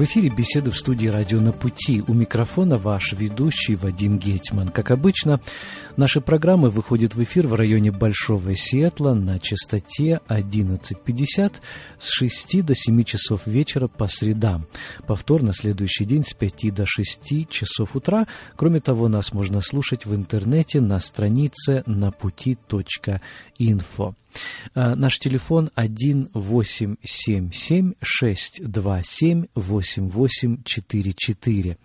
В эфире беседы в студии «Радио на пути». У микрофона ваш ведущий Вадим Гетман. Как обычно, наши программы выходят в эфир в районе Большого Сиэтла на частоте 11.50 с 6 до 7 часов вечера по средам. Повтор на следующий день с 5 до 6 часов утра. Кроме того, нас можно слушать в интернете на странице напути.инфо. А, наш телефон 1-877-627-8844.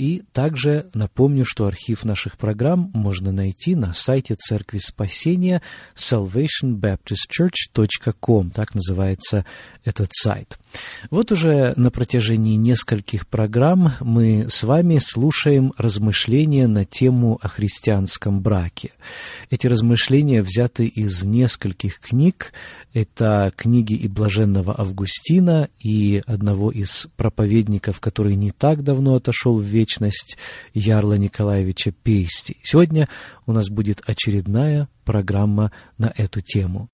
И также напомню, что архив наших программ можно найти на сайте Церкви Спасения salvationbaptistchurch.com, так называется этот сайт. Вот уже на протяжении нескольких программ мы с вами слушаем размышления на тему о христианском браке. Эти размышления взяты из нескольких книг. Это книги и блаженного Августина, и одного из проповедников, который не так давно отошел в вечность, Ярла Николаевича Пейсти. Сегодня у нас будет очередная программа на эту тему.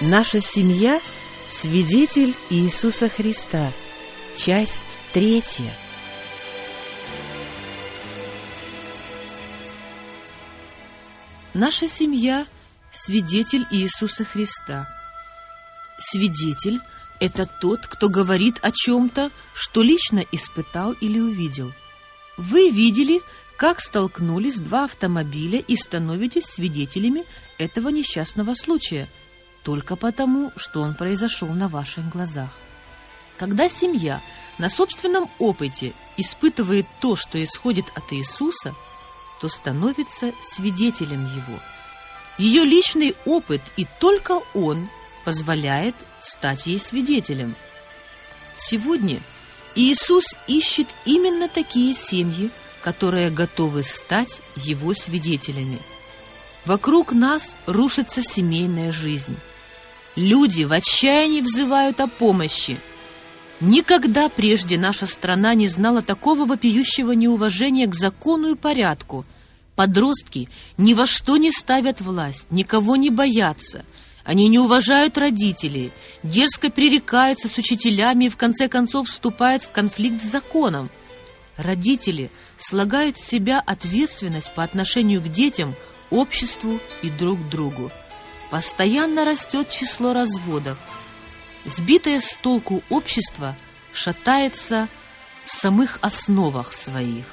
Наша семья – свидетель Иисуса Христа. Часть третья. Наша семья – свидетель Иисуса Христа. Свидетель – это тот, кто говорит о чем-то, что лично испытал или увидел. Вы видели, как столкнулись два автомобиля и становитесь свидетелями этого несчастного случая – только потому, что он произошел на ваших глазах. Когда семья на собственном опыте испытывает то, что исходит от Иисуса, то становится свидетелем Его. Ее личный опыт и только он позволяет стать ей свидетелем. Сегодня Иисус ищет именно такие семьи, которые готовы стать Его свидетелями. Вокруг нас рушится семейная жизнь. Люди в отчаянии взывают о помощи. Никогда прежде наша страна не знала такого вопиющего неуважения к закону и порядку. Подростки ни во что не ставят власть, никого не боятся. Они не уважают родителей, дерзко пререкаются с учителями и в конце концов вступают в конфликт с законом. Родители слагают с себя ответственность по отношению к детям, обществу и друг другу. Постоянно растет число разводов. Сбитое с толку общество шатается в самых основах своих.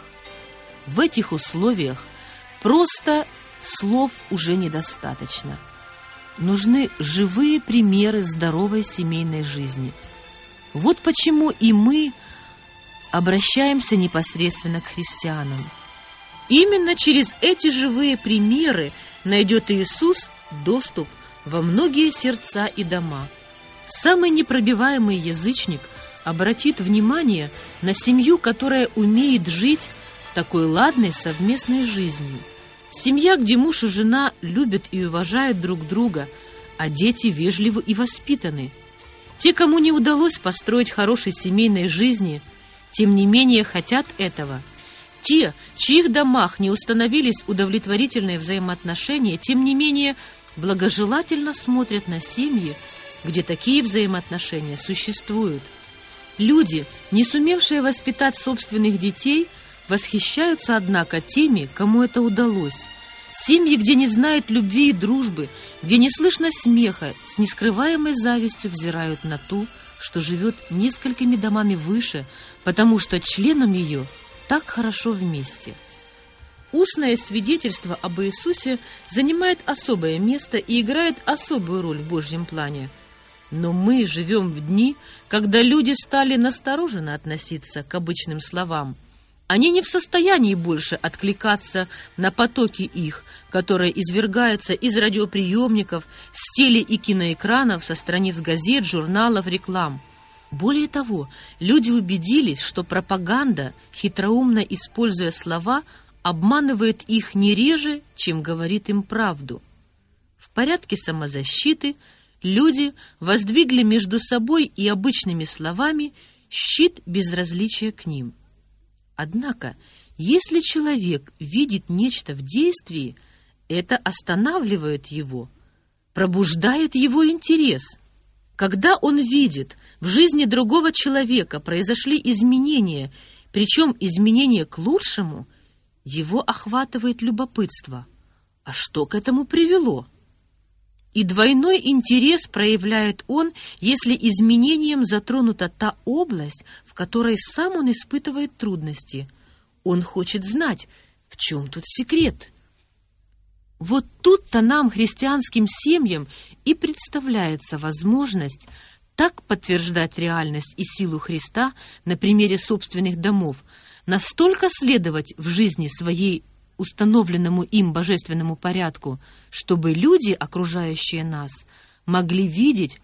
В этих условиях просто слов уже недостаточно. Нужны живые примеры здоровой семейной жизни. Вот почему и мы обращаемся непосредственно к христианам. Именно через эти живые примеры найдет Иисус доступ во многие сердца и дома. Самый непробиваемый язычник обратит внимание на семью, которая умеет жить такой ладной совместной жизнью. Семья, где муж и жена любят и уважают друг друга, а дети вежливы и воспитаны. Те, кому не удалось построить хорошей семейной жизни, тем не менее хотят этого. Те, чьих домах не установились удовлетворительные взаимоотношения, тем не менее благожелательно смотрят на семьи, где такие взаимоотношения существуют. Люди, не сумевшие воспитать собственных детей, восхищаются, однако, теми, кому это удалось. Семьи, где не знают любви и дружбы, где не слышно смеха, с нескрываемой завистью взирают на ту, что живет несколькими домами выше, потому что членам ее так хорошо вместе – Устное свидетельство об Иисусе занимает особое место и играет особую роль в Божьем плане. Но мы живем в дни, когда люди стали настороженно относиться к обычным словам. Они не в состоянии больше откликаться на потоки их, которые извергаются из радиоприемников, с теле- и киноэкранов, со страниц газет, журналов, реклам. Более того, люди убедились, что пропаганда, хитроумно используя слова, обманывает их не реже, чем говорит им правду. В порядке самозащиты люди воздвигли между собой и обычными словами щит безразличия к ним. Однако, если человек видит нечто в действии, это останавливает его, пробуждает его интерес. Когда он видит, в жизни другого человека произошли изменения, причем изменения к лучшему, его охватывает любопытство. А что к этому привело? И двойной интерес проявляет он, если изменением затронута та область, в которой сам он испытывает трудности. Он хочет знать, в чем тут секрет. Вот тут-то нам, христианским семьям, и представляется возможность так подтверждать реальность и силу Христа на примере собственных домов, настолько следовать в жизни своей установленному им божественному порядку, чтобы люди, окружающие нас, могли видеть,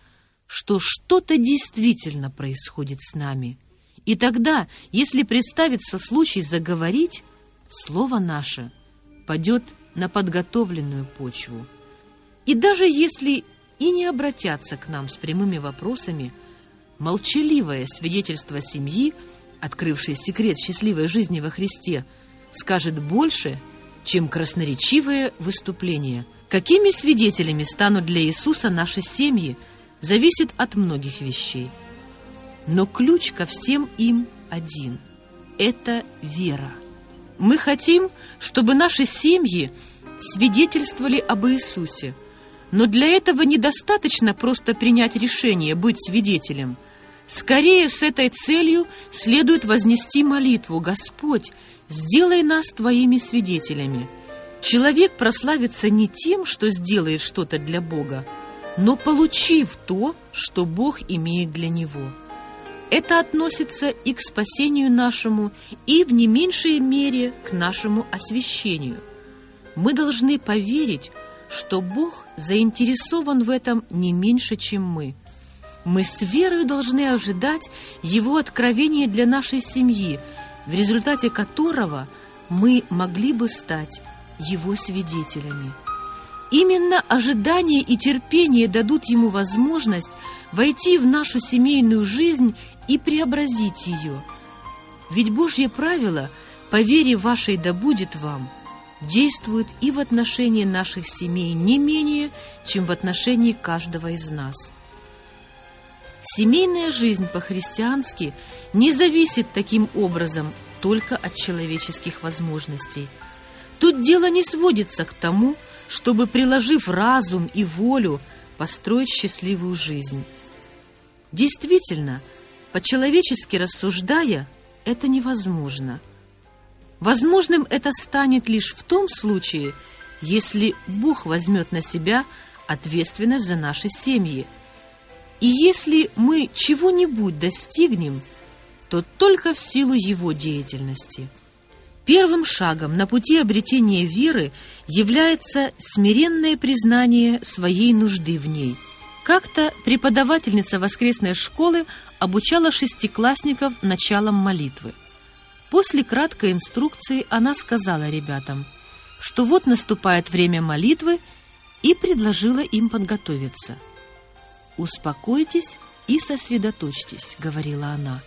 что что-то действительно происходит с нами. И тогда, если представится случай заговорить, слово наше падет на подготовленную почву. И даже если и не обратятся к нам с прямыми вопросами, молчаливое свидетельство семьи, открывшее секрет счастливой жизни во Христе, скажет больше, чем красноречивые выступления. Какими свидетелями станут для Иисуса наши семьи, зависит от многих вещей. Но ключ ко всем им один – это вера. Мы хотим, чтобы наши семьи свидетельствовали об Иисусе. Но для этого недостаточно просто принять решение быть свидетелем. Скорее с этой целью следует вознести молитву «Господь, сделай нас Твоими свидетелями». Человек прославится не тем, что сделает что-то для Бога, но получив то, что Бог имеет для него. Это относится и к спасению нашему, и в не меньшей мере к нашему освящению. Мы должны поверить, что Бог заинтересован в этом не меньше, чем мы. Мы с верой должны ожидать Его откровения для нашей семьи, в результате которого мы могли бы стать Его свидетелями. Именно ожидание и терпение дадут Ему возможность войти в нашу семейную жизнь и преобразить ее. Ведь Божье правило «по вере вашей да будет вам» действует и в отношении наших семей не менее, чем в отношении каждого из нас. Семейная жизнь по-христиански не зависит таким образом только от человеческих возможностей. Тут дело не сводится к тому, чтобы, приложив разум и волю, построить счастливую жизнь. Действительно, по-человечески рассуждая, это невозможно. Возможным это станет лишь в том случае, если Бог возьмет на себя ответственность за наши семьи. И если мы чего-нибудь достигнем, то только в силу Его деятельности. Первым шагом на пути обретения веры является смиренное признание своей нужды в ней – как-то преподавательница воскресной школы обучала шестиклассников началом молитвы. После краткой инструкции она сказала ребятам, что вот наступает время молитвы, и предложила им подготовиться. «Успокойтесь и сосредоточьтесь», — говорила она,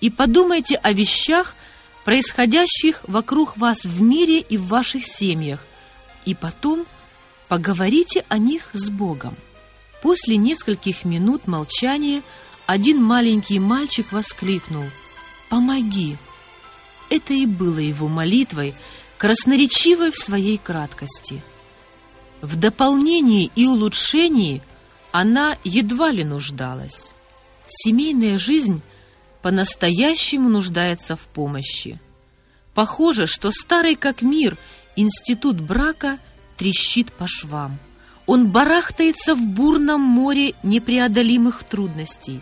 «и подумайте о вещах, происходящих вокруг вас в мире и в ваших семьях, и потом поговорите о них с Богом». После нескольких минут молчания один маленький мальчик воскликнул «Помоги!». Это и было его молитвой, красноречивой в своей краткости. В дополнении и улучшении она едва ли нуждалась. Семейная жизнь по-настоящему нуждается в помощи. Похоже, что старый как мир институт брака трещит по швам. Он барахтается в бурном море непреодолимых трудностей.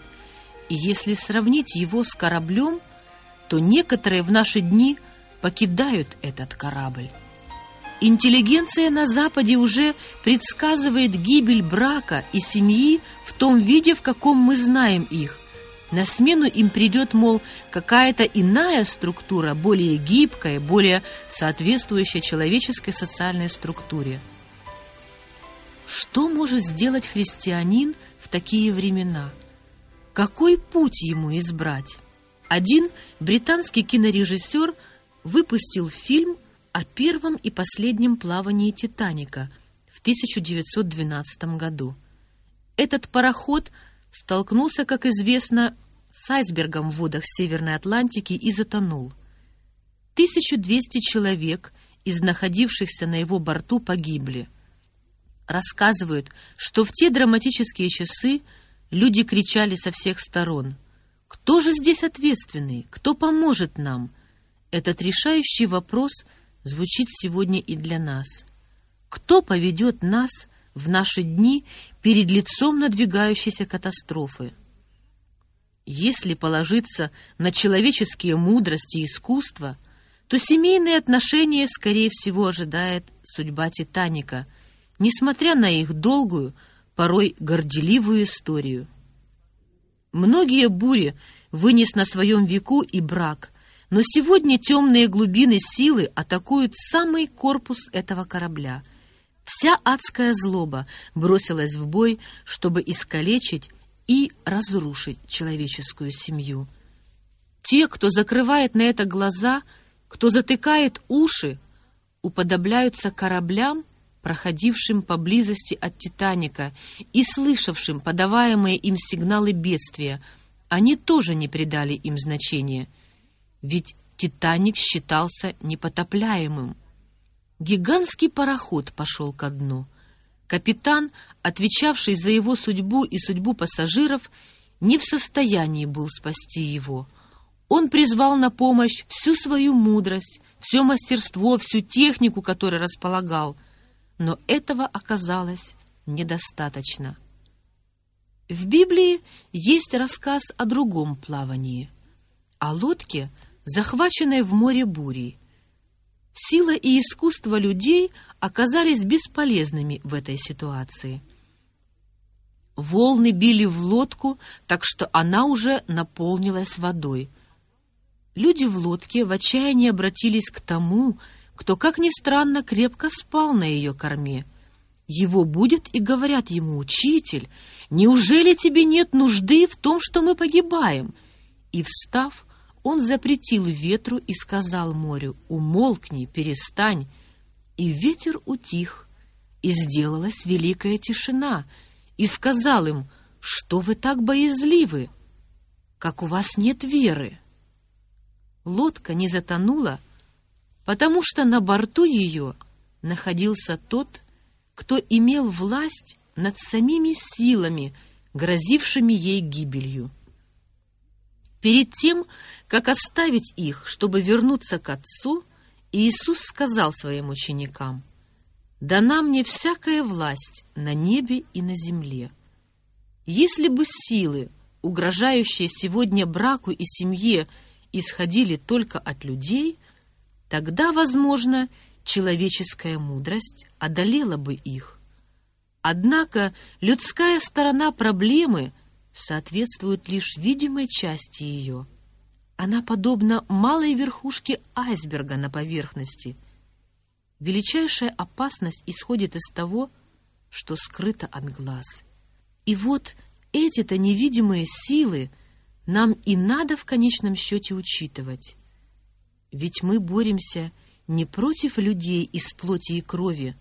И если сравнить его с кораблем, то некоторые в наши дни покидают этот корабль. Интеллигенция на Западе уже предсказывает гибель брака и семьи в том виде, в каком мы знаем их. На смену им придет, мол, какая-то иная структура, более гибкая, более соответствующая человеческой социальной структуре. Что может сделать христианин в такие времена? Какой путь ему избрать? Один британский кинорежиссер выпустил фильм о первом и последнем плавании «Титаника» в 1912 году. Этот пароход столкнулся, как известно, с айсбергом в водах Северной Атлантики и затонул. 1200 человек из находившихся на его борту погибли. Рассказывают, что в те драматические часы люди кричали со всех сторон. «Кто же здесь ответственный? Кто поможет нам?» Этот решающий вопрос звучит сегодня и для нас. Кто поведет нас в наши дни перед лицом надвигающейся катастрофы? Если положиться на человеческие мудрости и искусство, то семейные отношения, скорее всего, ожидает судьба Титаника, несмотря на их долгую, порой горделивую историю. Многие бури вынес на своем веку и брак, но сегодня темные глубины силы атакуют самый корпус этого корабля. Вся адская злоба бросилась в бой, чтобы искалечить и разрушить человеческую семью. Те, кто закрывает на это глаза, кто затыкает уши, уподобляются кораблям, проходившим поблизости от «Титаника» и слышавшим подаваемые им сигналы бедствия. Они тоже не придали им значения, ведь «Титаник» считался непотопляемым. Гигантский пароход пошел ко дну — Капитан, отвечавший за его судьбу и судьбу пассажиров, не в состоянии был спасти его. Он призвал на помощь всю свою мудрость, все мастерство, всю технику, которой располагал, но этого оказалось недостаточно. В Библии есть рассказ о другом плавании, о лодке, захваченной в море бурей. Сила и искусство людей оказались бесполезными в этой ситуации. Волны били в лодку, так что она уже наполнилась водой. Люди в лодке в отчаянии обратились к тому, кто, как ни странно, крепко спал на ее корме. Его будет и говорят ему, «Учитель, неужели тебе нет нужды в том, что мы погибаем?» И, встав, он запретил ветру и сказал морю, «Умолкни, перестань». И ветер утих, и сделалась великая тишина, и сказал им, «Что вы так боязливы? Как у вас нет веры?» Лодка не затонула, потому что на борту ее находился тот, кто имел власть над самими силами, грозившими ей гибелью. Перед тем, как оставить их, чтобы вернуться к Отцу, Иисус сказал своим ученикам, «Дана мне всякая власть на небе и на земле. Если бы силы, угрожающие сегодня браку и семье, исходили только от людей, тогда, возможно, человеческая мудрость одолела бы их. Однако людская сторона проблемы соответствует лишь видимой части ее. Она подобна малой верхушке айсберга на поверхности. Величайшая опасность исходит из того, что скрыто от глаз. И вот эти-то невидимые силы нам и надо в конечном счете учитывать. Ведь мы боремся не против людей из плоти и крови,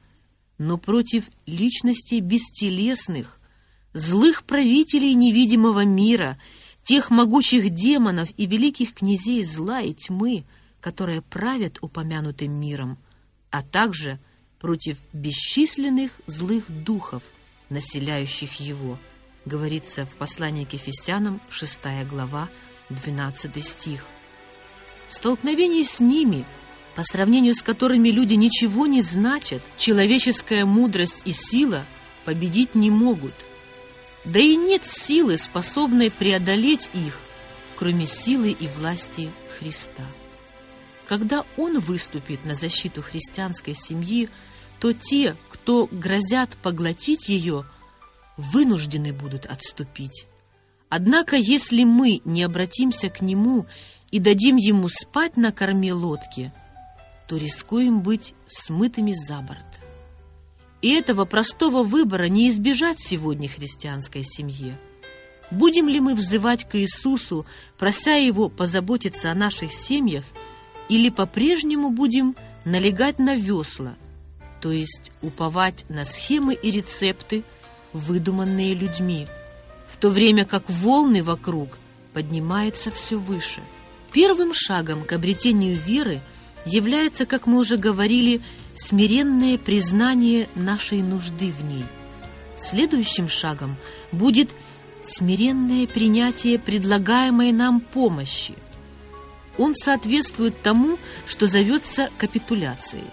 но против личностей бестелесных, злых правителей невидимого мира, тех могучих демонов и великих князей зла и тьмы, которые правят упомянутым миром, а также против бесчисленных злых духов, населяющих его, говорится в послании к Ефесянам, 6 глава, 12 стих. В столкновении с ними, по сравнению с которыми люди ничего не значат, человеческая мудрость и сила победить не могут – да и нет силы, способной преодолеть их, кроме силы и власти Христа. Когда Он выступит на защиту христианской семьи, то те, кто грозят поглотить ее, вынуждены будут отступить. Однако, если мы не обратимся к Нему и дадим Ему спать на корме лодки, то рискуем быть смытыми за борт. И этого простого выбора не избежать сегодня христианской семье. Будем ли мы взывать к Иисусу, прося Его позаботиться о наших семьях, или по-прежнему будем налегать на весла, то есть уповать на схемы и рецепты, выдуманные людьми, в то время как волны вокруг поднимаются все выше. Первым шагом к обретению веры является, как мы уже говорили, смиренное признание нашей нужды в ней. Следующим шагом будет смиренное принятие предлагаемой нам помощи. Он соответствует тому, что зовется капитуляцией,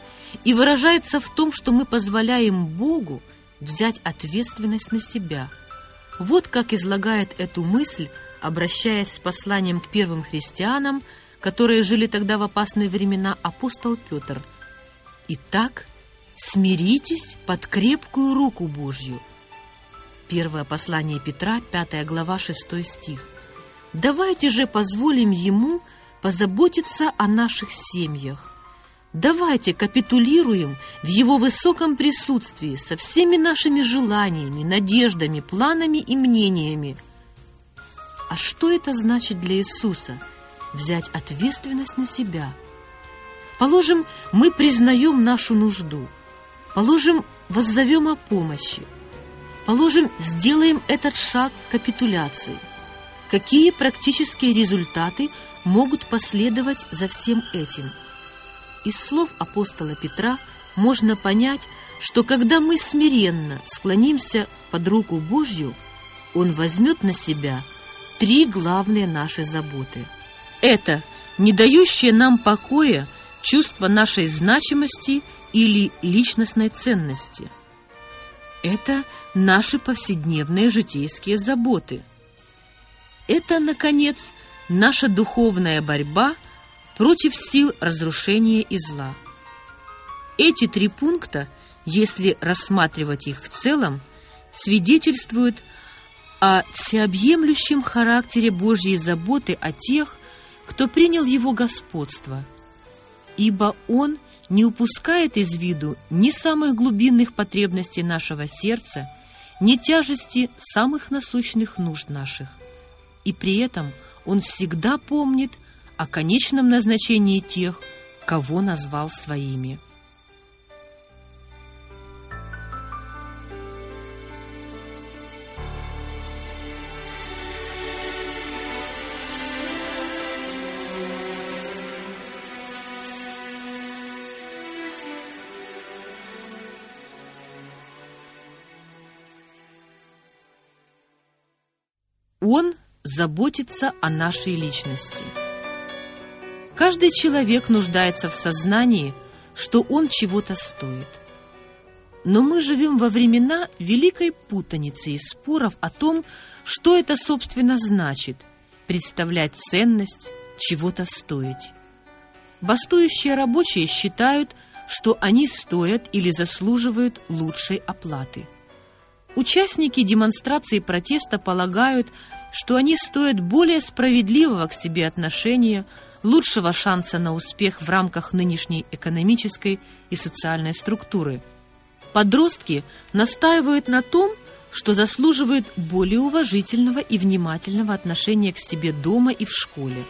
и выражается в том, что мы позволяем Богу взять ответственность на себя. Вот как излагает эту мысль, обращаясь с посланием к первым христианам, которые жили тогда в опасные времена, апостол Петр. «Итак, смиритесь под крепкую руку Божью». Первое послание Петра, 5 глава, 6 стих. «Давайте же позволим Ему позаботиться о наших семьях, Давайте капитулируем в Его высоком присутствии со всеми нашими желаниями, надеждами, планами и мнениями. А что это значит для Иисуса? Взять ответственность на себя. Положим, мы признаем нашу нужду. Положим, воззовем о помощи. Положим, сделаем этот шаг капитуляции. Какие практические результаты могут последовать за всем этим – из слов апостола Петра можно понять, что когда мы смиренно склонимся под руку Божью, Он возьмет на себя три главные наши заботы. Это не дающее нам покоя чувство нашей значимости или личностной ценности. Это наши повседневные житейские заботы. Это, наконец, наша духовная борьба – против сил разрушения и зла. Эти три пункта, если рассматривать их в целом, свидетельствуют о всеобъемлющем характере Божьей заботы о тех, кто принял Его господство, ибо Он не упускает из виду ни самых глубинных потребностей нашего сердца, ни тяжести самых насущных нужд наших. И при этом Он всегда помнит о конечном назначении тех, кого назвал своими. Он заботится о нашей личности. Каждый человек нуждается в сознании, что он чего-то стоит. Но мы живем во времена великой путаницы и споров о том, что это, собственно, значит – представлять ценность, чего-то стоить. Бастующие рабочие считают, что они стоят или заслуживают лучшей оплаты. Участники демонстрации протеста полагают, что они стоят более справедливого к себе отношения – лучшего шанса на успех в рамках нынешней экономической и социальной структуры. Подростки настаивают на том, что заслуживают более уважительного и внимательного отношения к себе дома и в школе.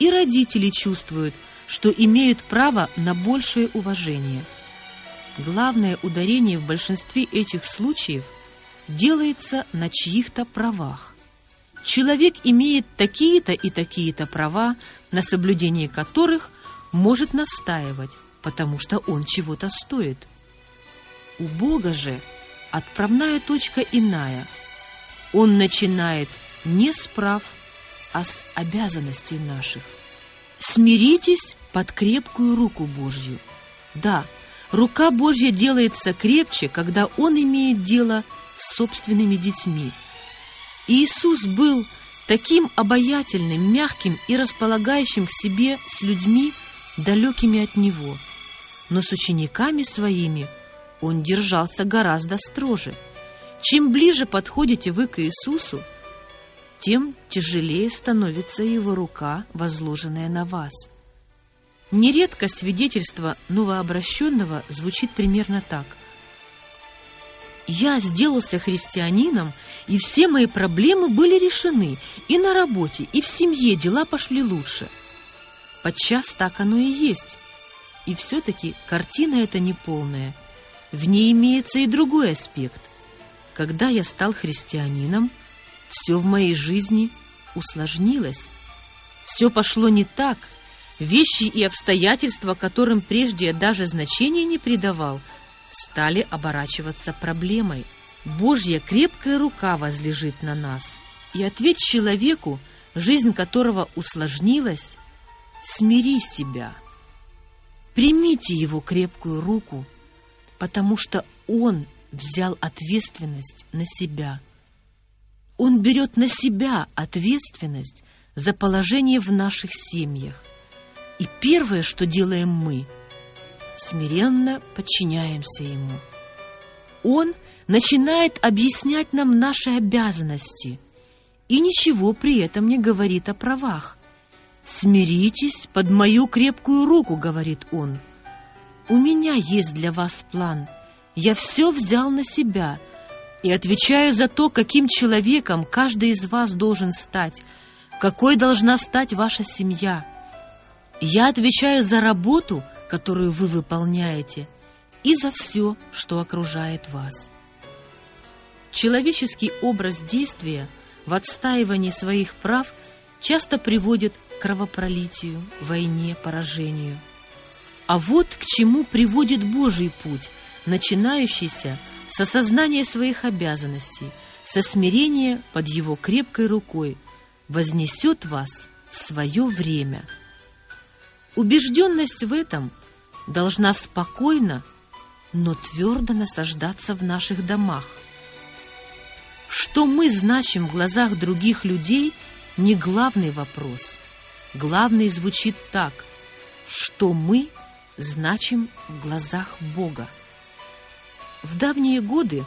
И родители чувствуют, что имеют право на большее уважение. Главное ударение в большинстве этих случаев делается на чьих-то правах. Человек имеет такие-то и такие-то права, на соблюдение которых может настаивать, потому что он чего-то стоит. У Бога же отправная точка иная. Он начинает не с прав, а с обязанностей наших. Смиритесь под крепкую руку Божью. Да, рука Божья делается крепче, когда Он имеет дело с собственными детьми – Иисус был таким обаятельным, мягким и располагающим к себе с людьми, далекими от Него. Но с учениками своими Он держался гораздо строже. Чем ближе подходите вы к Иисусу, тем тяжелее становится Его рука, возложенная на вас. Нередко свидетельство новообращенного звучит примерно так – я сделался христианином, и все мои проблемы были решены. И на работе, и в семье дела пошли лучше. Подчас так оно и есть. И все-таки картина эта неполная. В ней имеется и другой аспект. Когда я стал христианином, все в моей жизни усложнилось. Все пошло не так. Вещи и обстоятельства, которым прежде я даже значения не придавал, стали оборачиваться проблемой. Божья крепкая рука возлежит на нас. И ответь человеку, жизнь которого усложнилась, смири себя. Примите его крепкую руку, потому что он взял ответственность на себя. Он берет на себя ответственность за положение в наших семьях. И первое, что делаем мы, смиренно подчиняемся Ему. Он начинает объяснять нам наши обязанности и ничего при этом не говорит о правах. «Смиритесь под мою крепкую руку», — говорит Он. «У меня есть для вас план. Я все взял на себя и отвечаю за то, каким человеком каждый из вас должен стать, какой должна стать ваша семья. Я отвечаю за работу, которую вы выполняете, и за все, что окружает вас. Человеческий образ действия в отстаивании своих прав часто приводит к кровопролитию, войне, поражению. А вот к чему приводит Божий путь, начинающийся с осознания своих обязанностей, со смирения под Его крепкой рукой, вознесет вас в свое время. Убежденность в этом должна спокойно, но твердо насаждаться в наших домах. Что мы значим в глазах других людей, не главный вопрос. Главный звучит так, что мы значим в глазах Бога. В давние годы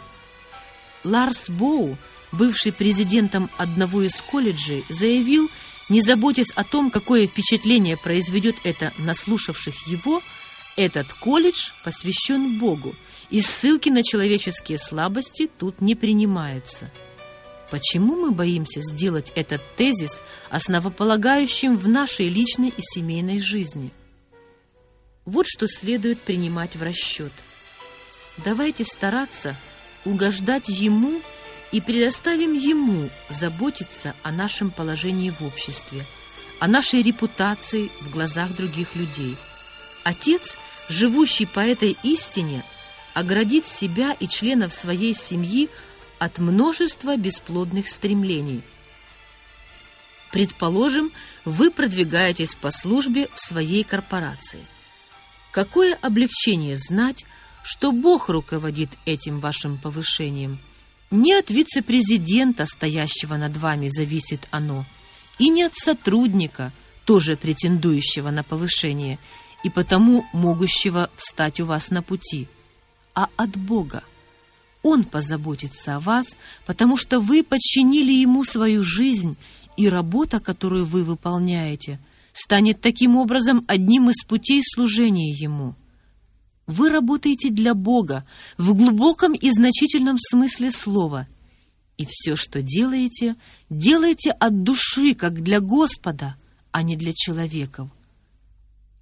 Ларс Боу бывший президентом одного из колледжей, заявил, не заботясь о том, какое впечатление произведет это на слушавших его, этот колледж посвящен Богу, и ссылки на человеческие слабости тут не принимаются. Почему мы боимся сделать этот тезис основополагающим в нашей личной и семейной жизни? Вот что следует принимать в расчет. Давайте стараться угождать Ему и предоставим ему заботиться о нашем положении в обществе, о нашей репутации в глазах других людей. Отец, живущий по этой истине, оградит себя и членов своей семьи от множества бесплодных стремлений. Предположим, вы продвигаетесь по службе в своей корпорации. Какое облегчение знать, что Бог руководит этим вашим повышением – не от вице-президента, стоящего над вами, зависит оно, и не от сотрудника, тоже претендующего на повышение, и потому могущего встать у вас на пути, а от Бога. Он позаботится о вас, потому что вы подчинили Ему свою жизнь, и работа, которую вы выполняете, станет таким образом одним из путей служения Ему – вы работаете для Бога в глубоком и значительном смысле слова. И все, что делаете, делаете от души, как для Господа, а не для человеков.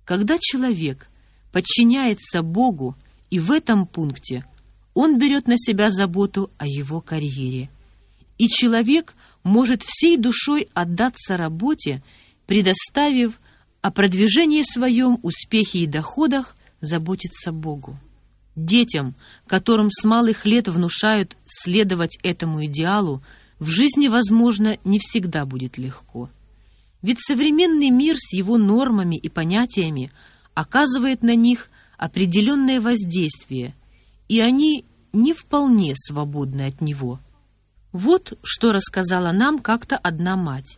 Когда человек подчиняется Богу, и в этом пункте он берет на себя заботу о его карьере. И человек может всей душой отдаться работе, предоставив о продвижении своем, успехе и доходах заботиться Богу. Детям, которым с малых лет внушают следовать этому идеалу, в жизни, возможно, не всегда будет легко. Ведь современный мир с его нормами и понятиями оказывает на них определенное воздействие, и они не вполне свободны от него. Вот что рассказала нам как-то одна мать.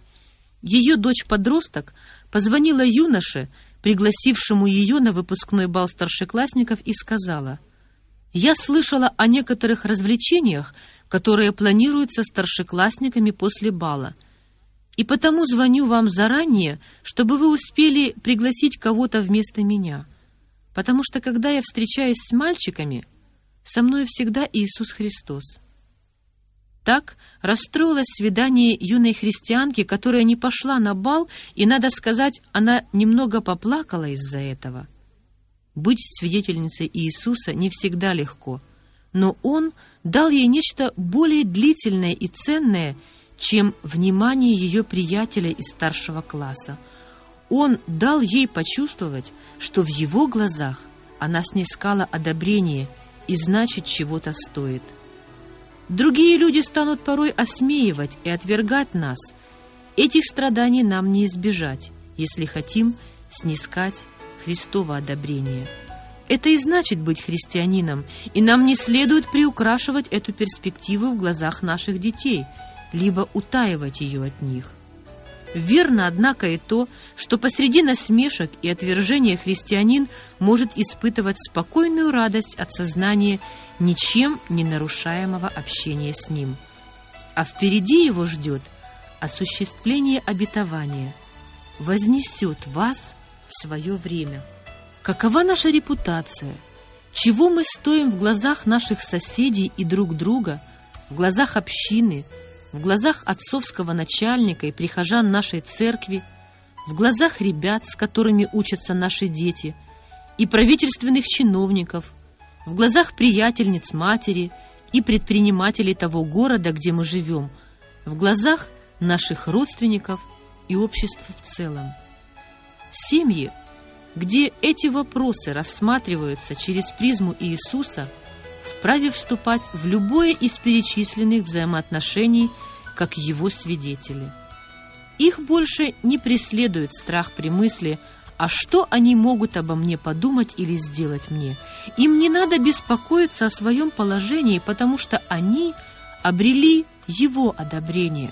Ее дочь-подросток позвонила юноше, пригласившему ее на выпускной бал старшеклассников, и сказала, «Я слышала о некоторых развлечениях, которые планируются старшеклассниками после бала, и потому звоню вам заранее, чтобы вы успели пригласить кого-то вместо меня, потому что, когда я встречаюсь с мальчиками, со мной всегда Иисус Христос». Так расстроилось свидание юной христианки, которая не пошла на бал, и, надо сказать, она немного поплакала из-за этого. Быть свидетельницей Иисуса не всегда легко, но Он дал ей нечто более длительное и ценное, чем внимание ее приятеля из старшего класса. Он дал ей почувствовать, что в его глазах она снискала одобрение и значит чего-то стоит. Другие люди станут порой осмеивать и отвергать нас. Этих страданий нам не избежать, если хотим снискать Христово одобрение. Это и значит быть христианином, и нам не следует приукрашивать эту перспективу в глазах наших детей, либо утаивать ее от них. Верно, однако, и то, что посреди насмешек и отвержения христианин может испытывать спокойную радость от сознания ничем не нарушаемого общения с ним. А впереди его ждет осуществление обетования, вознесет вас в свое время. Какова наша репутация? Чего мы стоим в глазах наших соседей и друг друга, в глазах общины, в глазах отцовского начальника и прихожан нашей церкви, в глазах ребят, с которыми учатся наши дети, и правительственных чиновников, в глазах приятельниц матери и предпринимателей того города, где мы живем, в глазах наших родственников и общества в целом. Семьи где эти вопросы рассматриваются через призму Иисуса, вправе вступать в любое из перечисленных взаимоотношений как его свидетели. Их больше не преследует страх при мысли «А что они могут обо мне подумать или сделать мне?» Им не надо беспокоиться о своем положении, потому что они обрели его одобрение.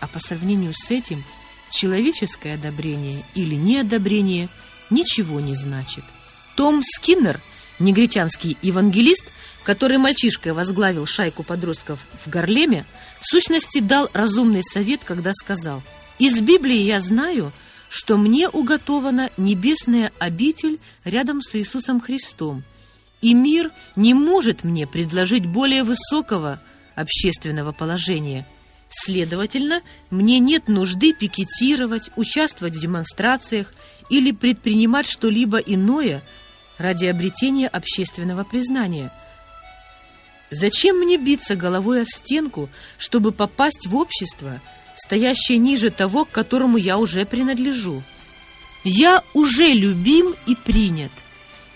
А по сравнению с этим человеческое одобрение или неодобрение – ничего не значит. Том Скиннер, негритянский евангелист, который мальчишкой возглавил шайку подростков в Гарлеме, в сущности дал разумный совет, когда сказал «Из Библии я знаю, что мне уготована небесная обитель рядом с Иисусом Христом, и мир не может мне предложить более высокого общественного положения. Следовательно, мне нет нужды пикетировать, участвовать в демонстрациях или предпринимать что-либо иное ради обретения общественного признания. Зачем мне биться головой о стенку, чтобы попасть в общество, стоящее ниже того, к которому я уже принадлежу? Я уже любим и принят.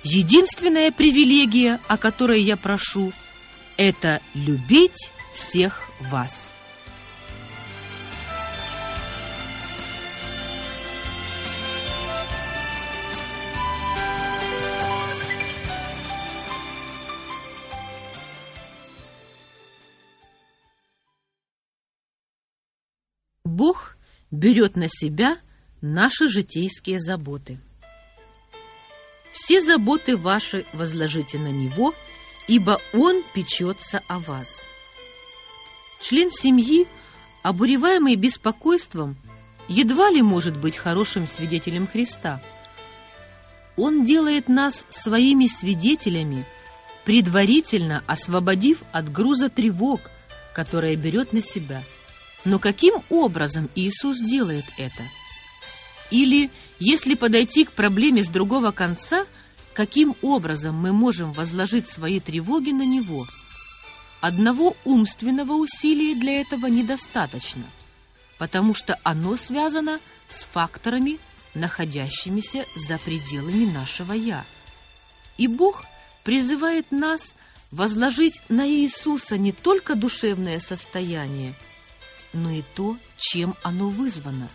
Единственная привилегия, о которой я прошу, это любить всех вас. Бог берет на себя наши житейские заботы. Все заботы ваши возложите на Него, ибо Он печется о вас. Член семьи, обуреваемый беспокойством, едва ли может быть хорошим свидетелем Христа. Он делает нас своими свидетелями, предварительно освободив от груза тревог, которое берет на себя – но каким образом Иисус делает это? Или, если подойти к проблеме с другого конца, каким образом мы можем возложить свои тревоги на Него? Одного умственного усилия для этого недостаточно, потому что оно связано с факторами, находящимися за пределами нашего «я». И Бог призывает нас возложить на Иисуса не только душевное состояние – но и то, чем оно вызвано.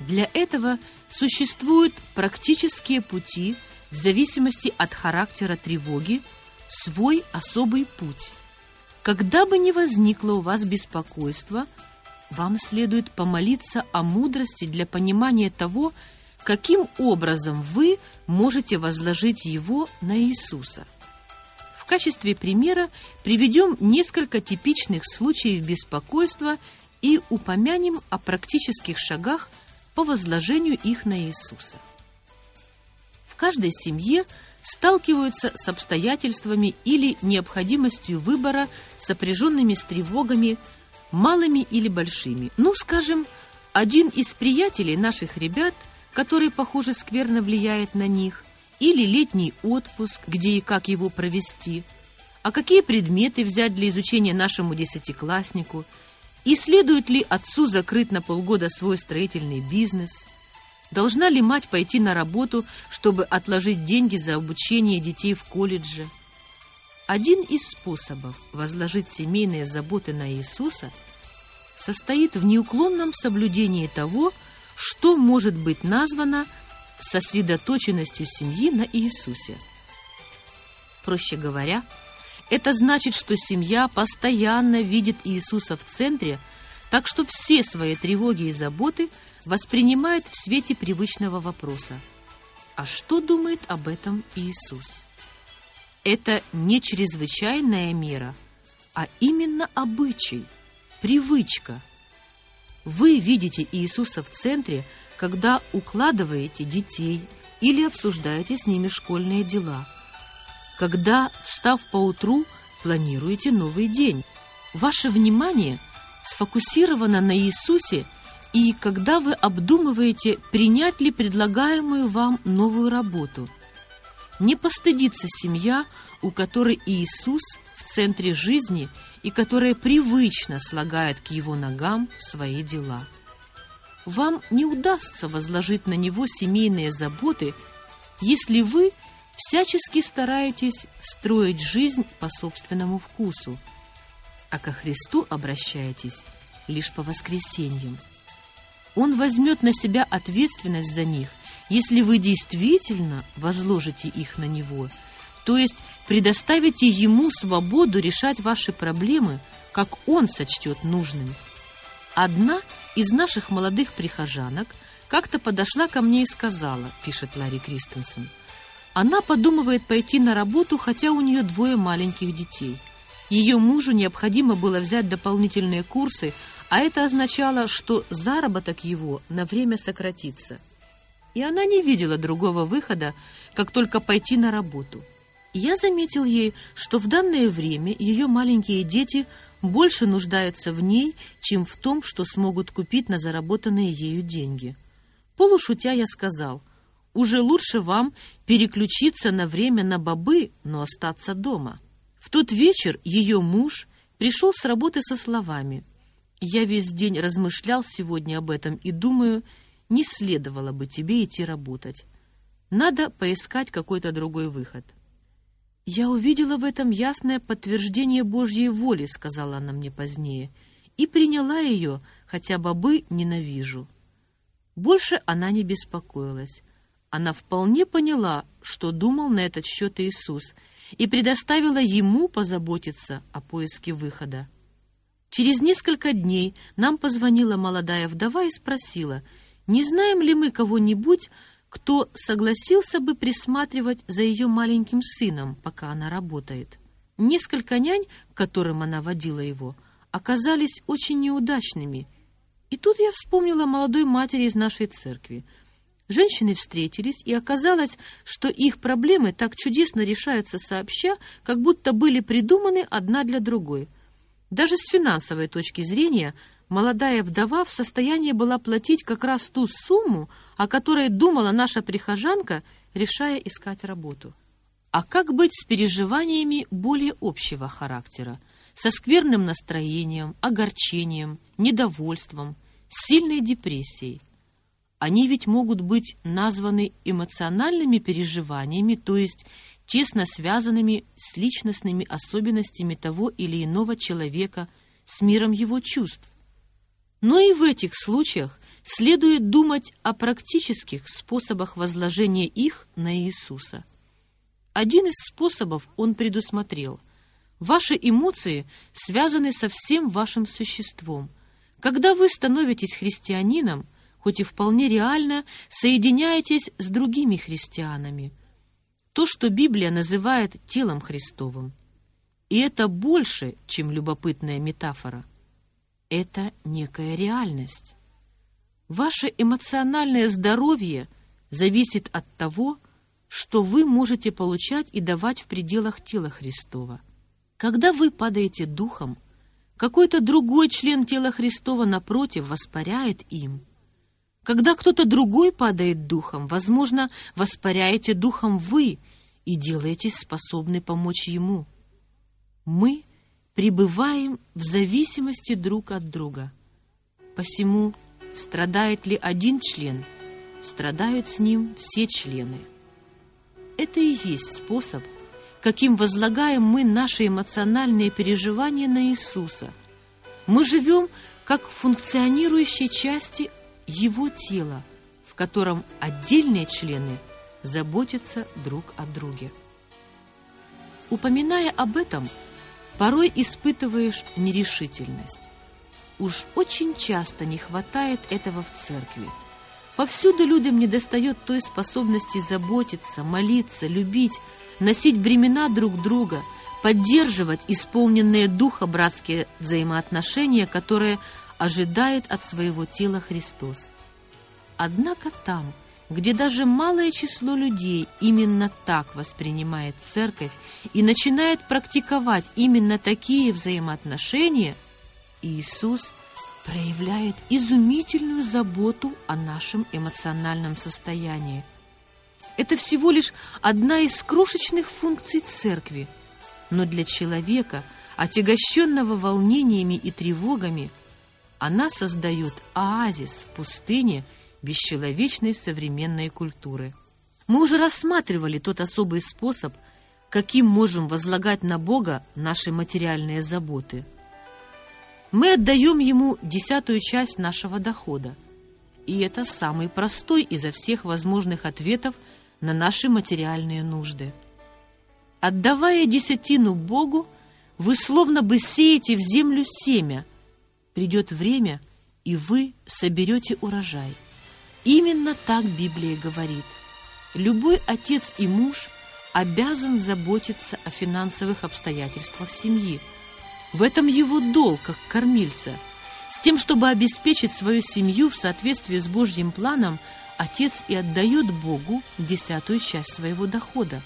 Для этого существуют практические пути в зависимости от характера тревоги, свой особый путь. Когда бы ни возникло у вас беспокойство, вам следует помолиться о мудрости для понимания того, каким образом вы можете возложить его на Иисуса. В качестве примера приведем несколько типичных случаев беспокойства и упомянем о практических шагах по возложению их на Иисуса. В каждой семье сталкиваются с обстоятельствами или необходимостью выбора, сопряженными с тревогами, малыми или большими. Ну, скажем, один из приятелей наших ребят, который, похоже, скверно влияет на них, или летний отпуск, где и как его провести, а какие предметы взять для изучения нашему десятикласснику – И следует ли отцу закрыть на полгода свой строительный бизнес? Должна ли мать пойти на работу, чтобы отложить деньги за обучение детей в колледже? Один из способов возложить семейные заботы на Иисуса состоит в неуклонном соблюдении того, что может быть названо сосредоточенностью семьи на Иисусе. Проще говоря, это значит, что семья постоянно видит Иисуса в центре, так что все свои тревоги и заботы воспринимает в свете привычного вопроса. А что думает об этом Иисус? Это не чрезвычайная мера, а именно обычай, привычка. Вы видите Иисуса в центре, когда укладываете детей или обсуждаете с ними школьные дела – когда, встав поутру, планируете новый день. Ваше внимание сфокусировано на Иисусе, и когда вы обдумываете, принять ли предлагаемую вам новую работу. Не постыдится семья, у которой Иисус в центре жизни и которая привычно слагает к его ногам свои дела. Вам не удастся возложить на него семейные заботы, если вы всячески стараетесь строить жизнь по собственному вкусу, а ко Христу обращаетесь лишь по воскресеньям. Он возьмет на себя ответственность за них, если вы действительно возложите их на Него, то есть предоставите Ему свободу решать ваши проблемы, как Он сочтет нужным. Одна из наших молодых прихожанок как-то подошла ко мне и сказала, пишет Ларри Кристенсен, она подумывает пойти на работу, хотя у нее двое маленьких детей. Ее мужу необходимо было взять дополнительные курсы, а это означало, что заработок его на время сократится. И она не видела другого выхода, как только пойти на работу. Я заметил ей, что в данное время ее маленькие дети больше нуждаются в ней, чем в том, что смогут купить на заработанные ею деньги. Полушутя я сказал – уже лучше вам переключиться на время на бобы, но остаться дома. В тот вечер ее муж пришел с работы со словами «Я весь день размышлял сегодня об этом и думаю, не следовало бы тебе идти работать. Надо поискать какой-то другой выход». «Я увидела в этом ясное подтверждение Божьей воли», — сказала она мне позднее, «и приняла ее, хотя бобы ненавижу». Больше она не беспокоилась. Она вполне поняла, что думал на этот счет Иисус, и предоставила ему позаботиться о поиске выхода. Через несколько дней нам позвонила молодая вдова и спросила, не знаем ли мы кого-нибудь, кто согласился бы присматривать за ее маленьким сыном, пока она работает. Несколько нянь, которым она водила его, оказались очень неудачными. И тут я вспомнила молодой матери из нашей церкви — Женщины встретились, и оказалось, что их проблемы так чудесно решаются сообща, как будто были придуманы одна для другой. Даже с финансовой точки зрения молодая вдова в состоянии была платить как раз ту сумму, о которой думала наша прихожанка, решая искать работу. А как быть с переживаниями более общего характера, со скверным настроением, огорчением, недовольством, сильной депрессией? Они ведь могут быть названы эмоциональными переживаниями, то есть тесно связанными с личностными особенностями того или иного человека, с миром его чувств. Но и в этих случаях следует думать о практических способах возложения их на Иисуса. Один из способов он предусмотрел. Ваши эмоции связаны со всем вашим существом. Когда вы становитесь христианином, хоть и вполне реально, соединяетесь с другими христианами. То, что Библия называет телом Христовым. И это больше, чем любопытная метафора. Это некая реальность. Ваше эмоциональное здоровье зависит от того, что вы можете получать и давать в пределах тела Христова. Когда вы падаете духом, какой-то другой член тела Христова, напротив, воспаряет им – когда кто-то другой падает духом, возможно, воспаряете духом вы и делаетесь способны помочь ему. Мы пребываем в зависимости друг от друга. Посему страдает ли один член, страдают с ним все члены. Это и есть способ, каким возлагаем мы наши эмоциональные переживания на Иисуса. Мы живем как функционирующие части Его тела, в котором отдельные члены заботятся друг о друге. Упоминая об этом, порой испытываешь нерешительность. Уж очень часто не хватает этого в церкви. Повсюду людям недостает той способности заботиться, молиться, любить, носить бремена друг друга, поддерживать исполненные духа братские взаимоотношения, которые ожидает от своего тела Христос. Однако там, где даже малое число людей именно так воспринимает церковь и начинает практиковать именно такие взаимоотношения, Иисус проявляет изумительную заботу о нашем эмоциональном состоянии. Это всего лишь одна из крошечных функций церкви, но для человека, отягощенного волнениями и тревогами, она создает оазис в пустыне – бесчеловечной современной культуры. Мы уже рассматривали тот особый способ, каким можем возлагать на Бога наши материальные заботы. Мы отдаем Ему десятую часть нашего дохода, и это самый простой изо всех возможных ответов на наши материальные нужды. Отдавая десятину Богу, вы словно бы сеете в землю семя. Придет время, и вы соберете урожай. Именно так Библия говорит. Любой отец и муж обязан заботиться о финансовых обстоятельствах семьи. В этом его долг, как кормильца. С тем, чтобы обеспечить свою семью в соответствии с Божьим планом, отец и отдает Богу десятую часть своего дохода.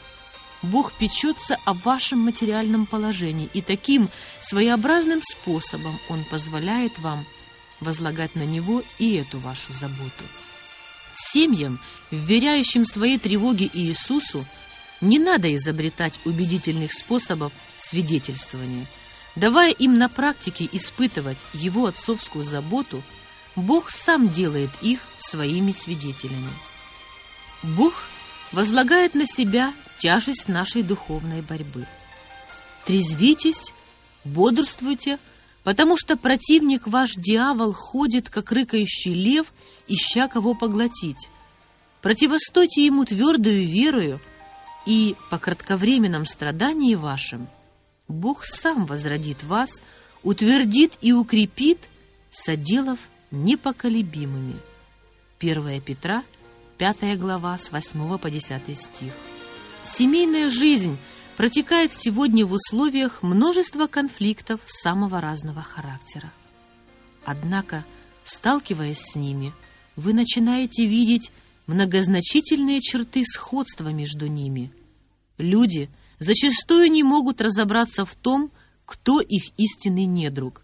Бог печется о вашем материальном положении, и таким своеобразным способом Он позволяет вам возлагать на Него и эту вашу заботу. Семьям, вверяющим свои тревоги Иисусу, не надо изобретать убедительных способов свидетельствования. Давая им на практике испытывать Его отцовскую заботу, Бог сам делает их своими свидетелями. Бог возлагает на себя тяжесть нашей духовной борьбы. Трезвитесь, бодрствуйте, потому что противник ваш дьявол ходит, как рыкающий лев, ища кого поглотить. Противостойте ему твердою верою, и по кратковременном страдании вашем Бог сам возродит вас, утвердит и укрепит, соделав непоколебимыми. 1 Петра, 5 глава, с 8 по 10 стих. Семейная жизнь протекает сегодня в условиях множества конфликтов самого разного характера. Однако, сталкиваясь с ними, вы начинаете видеть многозначительные черты сходства между ними. Люди зачастую не могут разобраться в том, кто их истинный недруг.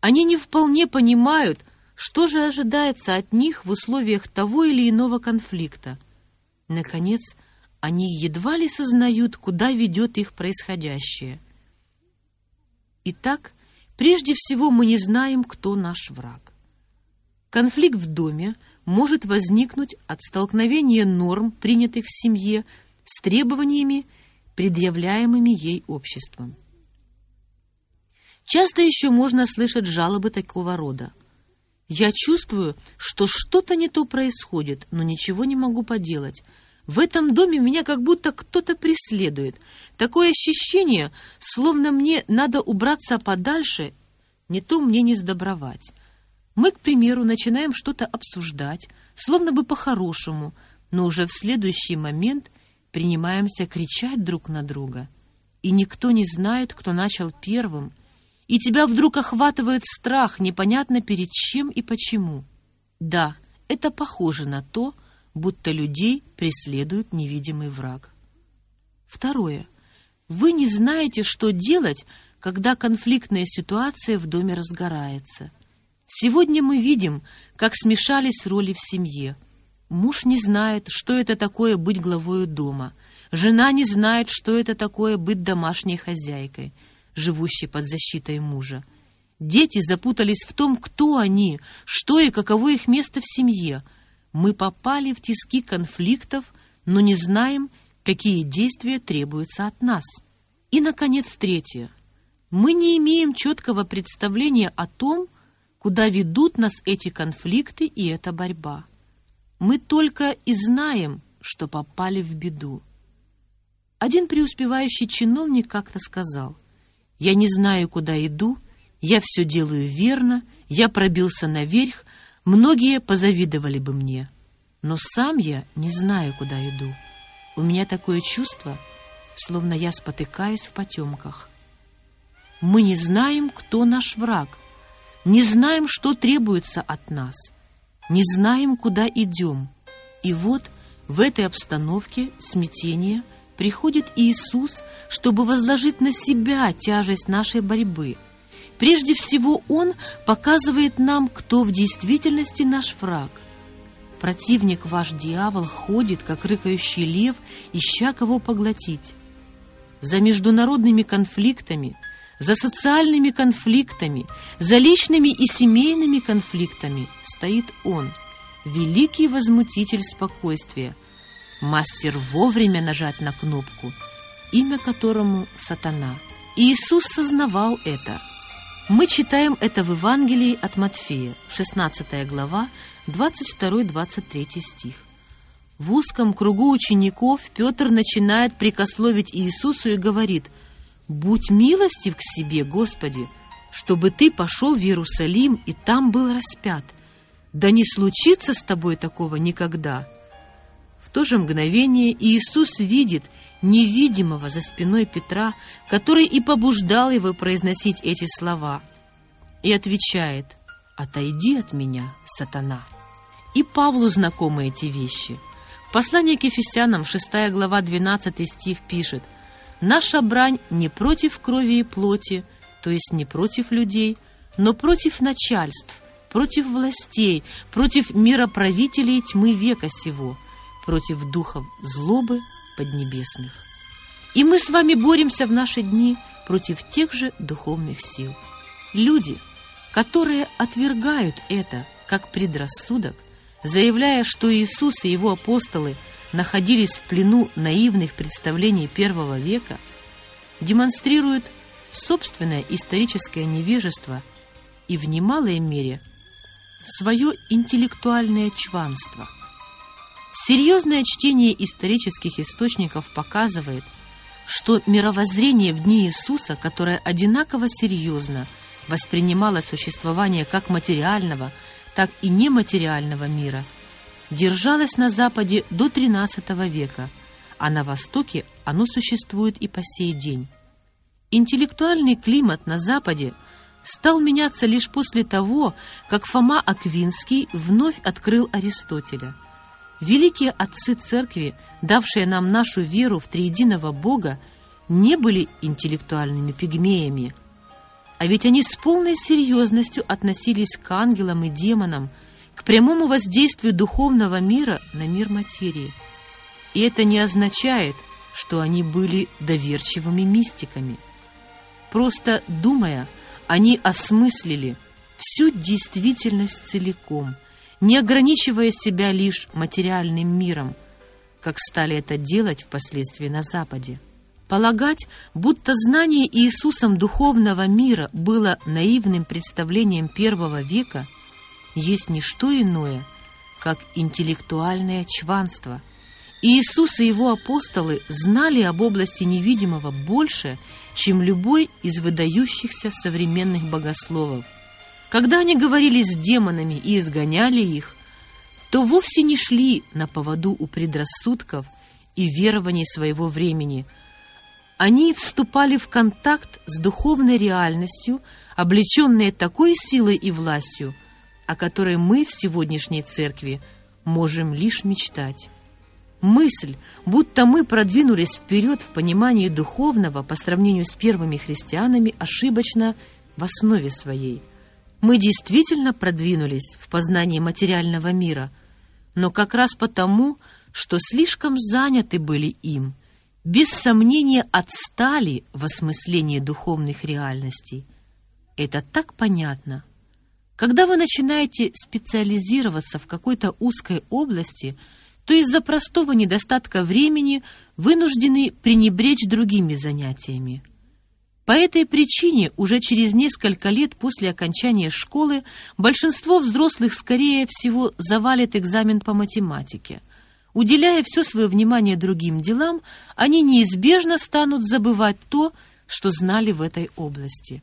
Они не вполне понимают, что же ожидается от них в условиях того или иного конфликта. Наконец, они едва ли сознают, куда ведет их происходящее. Итак, прежде всего мы не знаем, кто наш враг. Конфликт в доме – может возникнуть от столкновения норм, принятых в семье, с требованиями, предъявляемыми ей обществом. Часто еще можно слышать жалобы такого рода. «Я чувствую, что что-то не то происходит, но ничего не могу поделать. В этом доме меня как будто кто-то преследует. Такое ощущение, словно мне надо убраться подальше, не то мне не сдобровать. Мы, к примеру, начинаем что-то обсуждать, словно бы по-хорошему, но уже в следующий момент принимаемся кричать друг на друга. И никто не знает, кто начал первым, и тебя вдруг охватывает страх, непонятно перед чем и почему. Да, это похоже на то, будто людей преследует невидимый враг. Второе. Вы не знаете, что делать, когда конфликтная ситуация в доме разгорается – Сегодня мы видим, как смешались роли в семье. Муж не знает, что это такое быть главою дома. Жена не знает, что это такое быть домашней хозяйкой. Живущей под защитой мужа. Дети запутались в том, кто они, что и каково их место в семье. Мы попали в тиски конфликтов, но не знаем, какие действия требуются от нас. И, наконец, третье. Мы не имеем четкого представления о том, куда ведут нас эти конфликты и эта борьба. Мы только и знаем, что попали в беду. Один преуспевающий чиновник как-то сказал, «Я не знаю, куда иду, я все делаю верно, я пробился наверх, многие позавидовали бы мне, но сам я не знаю, куда иду. У меня такое чувство, словно я спотыкаюсь в потемках. Мы не знаем, кто наш враг, не знаем, что требуется от нас, не знаем, куда идем. И вот в этой обстановке смятения – приходит Иисус, чтобы возложить на себя тяжесть нашей борьбы. Прежде всего, Он показывает нам, кто в действительности наш враг. Противник ваш дьявол ходит, как рыкающий лев, ища кого поглотить. За международными конфликтами, за социальными конфликтами, за личными и семейными конфликтами стоит Он, великий возмутитель спокойствия – мастер вовремя нажать на кнопку, имя которому Сатана. Иисус сознавал это. Мы читаем это в Евангелии от Матфея, 16 глава, 22-23 стих. В узком кругу учеников Петр начинает прикословить Иисусу и говорит «Будь милостив к себе, Господи, чтобы ты пошел в Иерусалим и там был распят. Да не случится с тобой такого никогда» то же мгновение Иисус видит невидимого за спиной Петра, который и побуждал его произносить эти слова, и отвечает «Отойди от меня, сатана». И Павлу знакомы эти вещи. В послании к Ефесянам, 6 глава, 12 стих пишет «Наша брань не против крови и плоти, то есть не против людей, но против начальств, против властей, против мироправителей тьмы века сего» против духов злобы поднебесных. И мы с вами боремся в наши дни против тех же духовных сил. Люди, которые отвергают это как предрассудок, заявляя, что Иисус и его апостолы находились в плену наивных представлений первого века, демонстрируют собственное историческое невежество и в немалой мере свое интеллектуальное чванство – Серьезное чтение исторических источников показывает, что мировоззрение в дни Иисуса, которое одинаково серьезно воспринимало существование как материального, так и нематериального мира, держалось на Западе до XIII века, а на Востоке оно существует и по сей день. Интеллектуальный климат на Западе стал меняться лишь после того, как Фома Аквинский вновь открыл Аристотеля – Великие отцы церкви, давшие нам нашу веру в триединого Бога, не были интеллектуальными пигмеями, а ведь они с полной серьезностью относились к ангелам и демонам, к прямому воздействию духовного мира на мир материи. И это не означает, что они были доверчивыми мистиками. Просто думая, они осмыслили всю действительность целиком – не ограничивая себя лишь материальным миром, как стали это делать впоследствии на Западе. Полагать, будто знание Иисусом духовного мира было наивным представлением первого века, есть не что иное, как интеллектуальное чванство. Иисус и его апостолы знали об области невидимого больше, чем любой из выдающихся современных богословов – когда они говорили с демонами и изгоняли их, то вовсе не шли на поводу у предрассудков и верований своего времени. Они вступали в контакт с духовной реальностью, облеченные такой силой и властью, о которой мы в сегодняшней церкви можем лишь мечтать. Мысль, будто мы продвинулись вперед в понимании духовного по сравнению с первыми христианами, ошибочна в основе своей – мы действительно продвинулись в познании материального мира, но как раз потому, что слишком заняты были им, без сомнения отстали в осмыслении духовных реальностей. Это так понятно. Когда вы начинаете специализироваться в какой-то узкой области, то из-за простого недостатка времени вынуждены пренебречь другими занятиями. По этой причине уже через несколько лет после окончания школы большинство взрослых, скорее всего, завалит экзамен по математике – Уделяя все свое внимание другим делам, они неизбежно станут забывать то, что знали в этой области.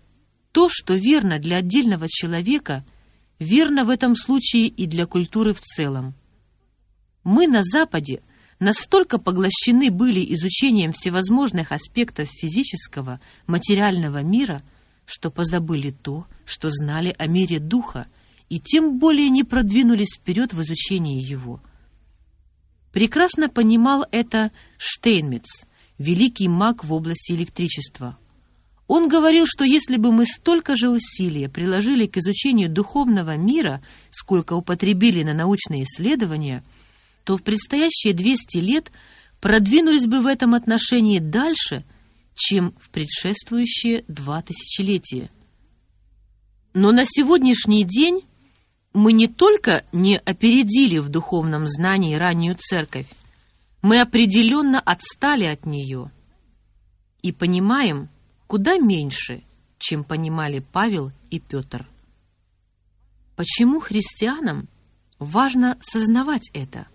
То, что верно для отдельного человека, верно в этом случае и для культуры в целом. Мы на Западе настолько поглощены были изучением всевозможных аспектов физического, материального мира, что позабыли то, что знали о мире духа, и тем более не продвинулись вперед в изучении его – Прекрасно понимал это Штейнмитц, великий маг в области электричества. Он говорил, что если бы мы столько же усилия приложили к изучению духовного мира, сколько употребили на научные исследования, то в предстоящие 200 лет продвинулись бы в этом отношении дальше, чем в предшествующие два тысячелетия. Но на сегодняшний день мы не только не опередили в духовном знании раннюю церковь, мы определенно отстали от нее и понимаем куда меньше, чем понимали Павел и Петр. Почему христианам важно сознавать это?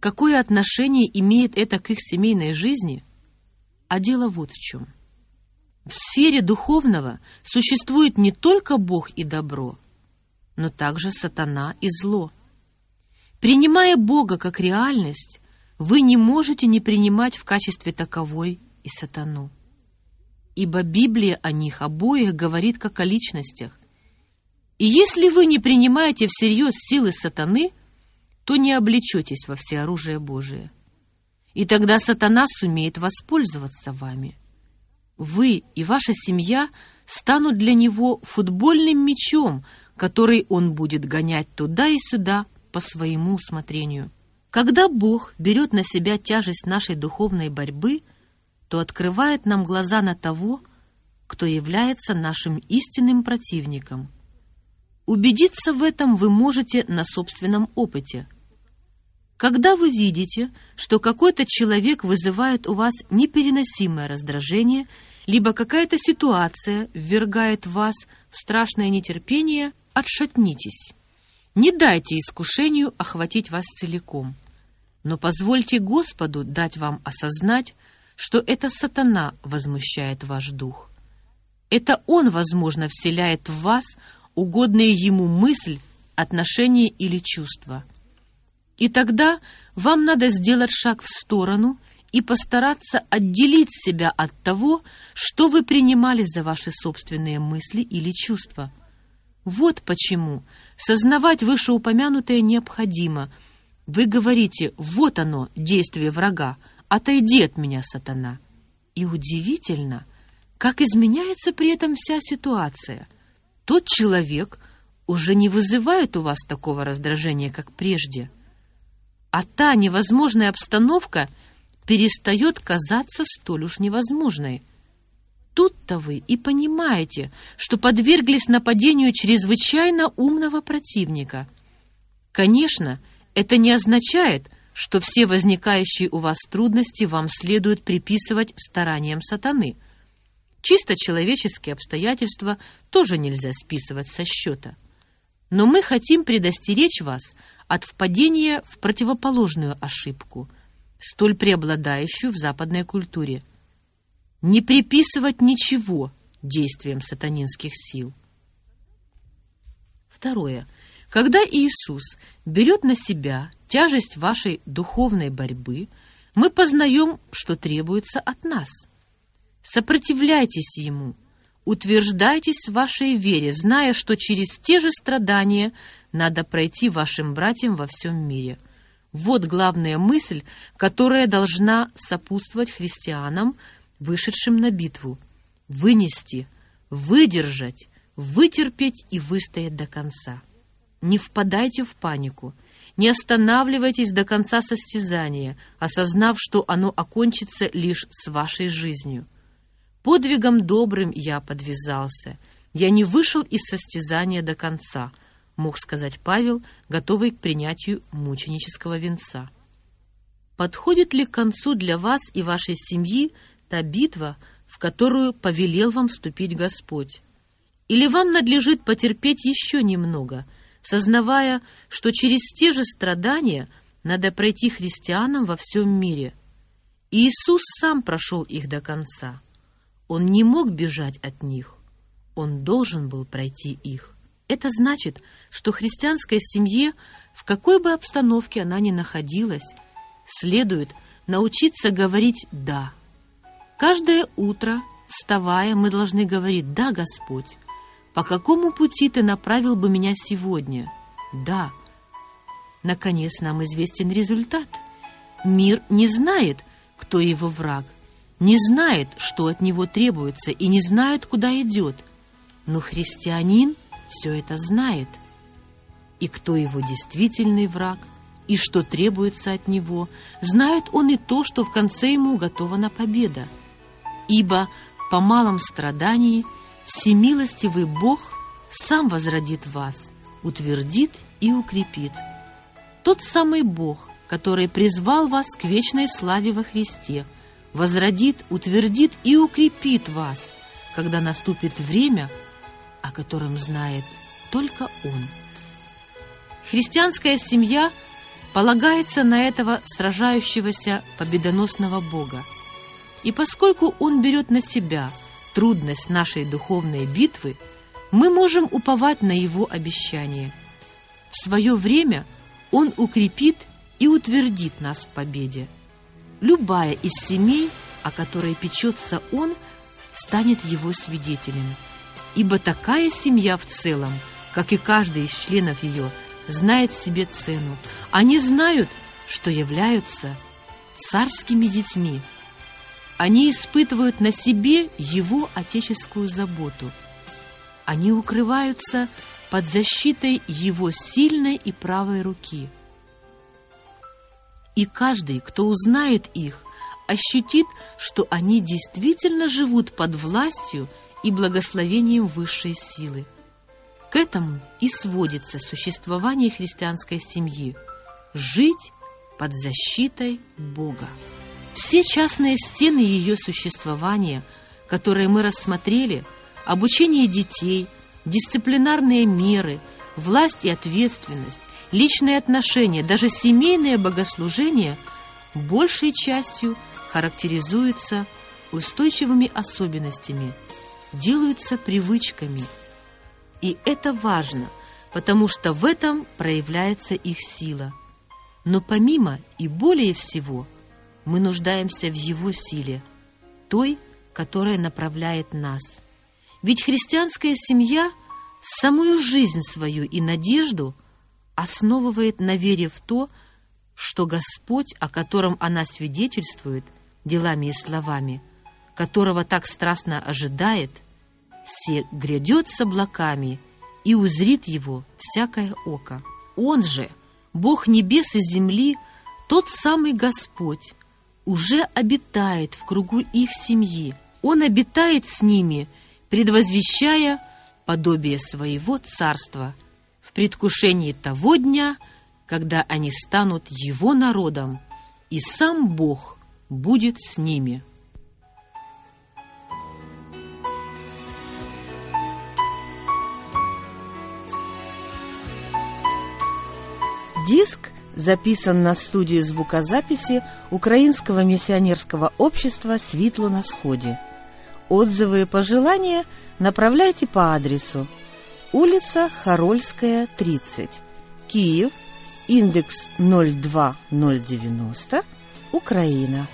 Какое отношение имеет это к их семейной жизни? А дело вот в чем. В сфере духовного существует не только Бог и добро – но также сатана и зло. Принимая Бога как реальность, вы не можете не принимать в качестве таковой и сатану. Ибо Библия о них обоих говорит как о личностях. И если вы не принимаете всерьез силы сатаны, то не облечетесь во всеоружие Божие. И тогда сатана сумеет воспользоваться вами. Вы и ваша семья станут для него футбольным мячом – который он будет гонять туда и сюда по своему усмотрению. Когда Бог берет на себя тяжесть нашей духовной борьбы, то открывает нам глаза на того, кто является нашим истинным противником. Убедиться в этом вы можете на собственном опыте. Когда вы видите, что какой-то человек вызывает у вас непереносимое раздражение, либо какая-то ситуация ввергает вас в страшное нетерпение, отшатнитесь. Не дайте искушению охватить вас целиком, но позвольте Господу дать вам осознать, что это сатана возмущает ваш дух. Это он, возможно, вселяет в вас угодные ему мысль, отношение или чувство. И тогда вам надо сделать шаг в сторону и постараться отделить себя от того, что вы принимали за ваши собственные мысли или чувства – вот почему сознавать вышеупомянутое необходимо. Вы говорите, вот оно, действие врага, отойди от меня, сатана. И удивительно, как изменяется при этом вся ситуация. Тот человек уже не вызывает у вас такого раздражения, как прежде. А та невозможная обстановка перестает казаться столь уж невозможной – Тут-то вы и понимаете, что подверглись нападению чрезвычайно умного противника. Конечно, это не означает, что все возникающие у вас трудности вам следует приписывать стараниям сатаны. Чисто человеческие обстоятельства тоже нельзя списывать со счета. Но мы хотим предостеречь вас от впадения в противоположную ошибку, столь преобладающую в западной культуре – не приписывать ничего действиям сатанинских сил. Второе. Когда Иисус берет на себя тяжесть вашей духовной борьбы, мы познаем, что требуется от нас. Сопротивляйтесь Ему, утверждайтесь в вашей вере, зная, что через те же страдания надо пройти вашим братьям во всем мире. Вот главная мысль, которая должна сопутствовать христианам – вышедшим на битву, вынести, выдержать, вытерпеть и выстоять до конца. Не впадайте в панику, Не останавливайтесь до конца состязания, осознав, что оно окончится лишь с вашей жизнью. Подвигом добрым я подвязался. Я не вышел из состязания до конца, мог сказать Павел, готовый к принятию мученического венца. Подходит ли к концу для вас и вашей семьи та битва, в которую повелел вам вступить Господь? Или вам надлежит потерпеть еще немного, сознавая, что через те же страдания надо пройти христианам во всем мире? Иисус сам прошел их до конца. Он не мог бежать от них. Он должен был пройти их. Это значит, что христианской семье, в какой бы обстановке она ни находилась, следует научиться говорить «да». Каждое утро, вставая, мы должны говорить «Да, Господь». По какому пути Ты направил бы меня сегодня? Да. Наконец нам известен результат. Мир не знает, кто его враг – не знает, что от него требуется, и не знает, куда идет. Но христианин все это знает. И кто его действительный враг, и что требуется от него, знает он и то, что в конце ему уготована победа. Ибо по малом страдании всемилостивый Бог сам возродит вас, утвердит и укрепит. Тот самый Бог, который призвал вас к вечной славе во Христе – возродит, утвердит и укрепит вас, когда наступит время, о котором знает только Он. Христианская семья полагается на этого сражающегося победоносного Бога. И поскольку Он берет на себя трудность нашей духовной битвы, мы можем уповать на Его обещание. В свое время Он укрепит и утвердит нас в победе любая из семей, о которой печется он, станет его свидетелем. Ибо такая семья в целом, как и каждый из членов ее, знает себе цену. Они знают, что являются царскими детьми. Они испытывают на себе его отеческую заботу. Они укрываются под защитой его сильной и правой руки – и каждый, кто узнает их, ощутит, что они действительно живут под властью и благословением высшей силы. К этому и сводится существование христианской семьи – жить под защитой Бога. Все частные стены ее существования, которые мы рассмотрели, обучение детей, дисциплинарные меры, власть и ответственность, личные отношения, даже семейное богослужение большей частью характеризуются устойчивыми особенностями, делаются привычками. И это важно, потому что в этом проявляется их сила. Но помимо и более всего, мы нуждаемся в Его силе, той, которая направляет нас. Ведь христианская семья самую жизнь свою и надежду – основывает на вере в то, что Господь, о котором она свидетельствует делами и словами, которого так страстно ожидает, все грядет с облаками и узрит его всякое око. Он же, Бог небес и земли, тот самый Господь, уже обитает в кругу их семьи. Он обитает с ними, предвозвещая подобие своего царства – в предвкушении того дня, когда они станут его народом, и сам Бог будет с ними. Диск записан на студии звукозаписи Украинского миссионерского общества «Светло на сходе». Отзывы и пожелания направляйте по адресу Улица Харольская, 30. Киев. Индекс 02090. Украина.